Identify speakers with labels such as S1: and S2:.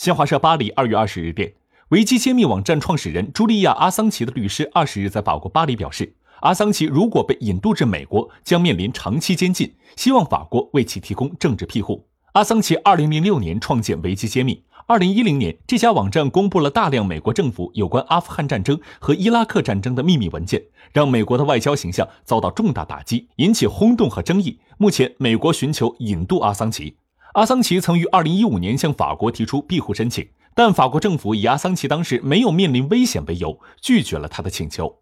S1: 新华社巴黎二月二十日电，维基揭秘网站创始人朱莉亚·阿桑奇的律师二十日在法国巴黎表示，阿桑奇如果被引渡至美国，将面临长期监禁，希望法国为其提供政治庇护。阿桑奇二零零六年创建维基揭秘，二零一零年这家网站公布了大量美国政府有关阿富汗战争和伊拉克战争的秘密文件，让美国的外交形象遭到重大打击，引起轰动和争议。目前，美国寻求引渡阿桑奇。阿桑奇曾于2015年向法国提出庇护申请，但法国政府以阿桑奇当时没有面临危险为由，拒绝了他的请求。